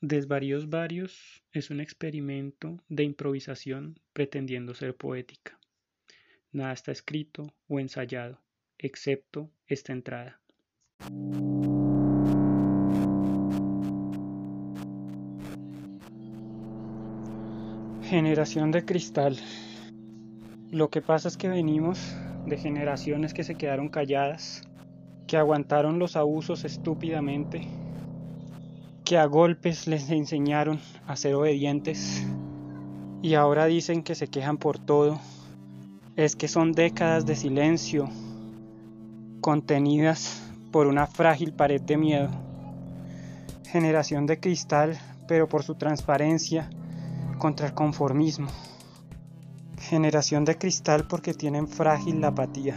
Desvaríos Varios es un experimento de improvisación pretendiendo ser poética. Nada está escrito o ensayado, excepto esta entrada. Generación de cristal. Lo que pasa es que venimos de generaciones que se quedaron calladas, que aguantaron los abusos estúpidamente, que a golpes les enseñaron a ser obedientes y ahora dicen que se quejan por todo. Es que son décadas de silencio contenidas por una frágil pared de miedo. Generación de cristal, pero por su transparencia contra el conformismo. Generación de cristal porque tienen frágil la apatía.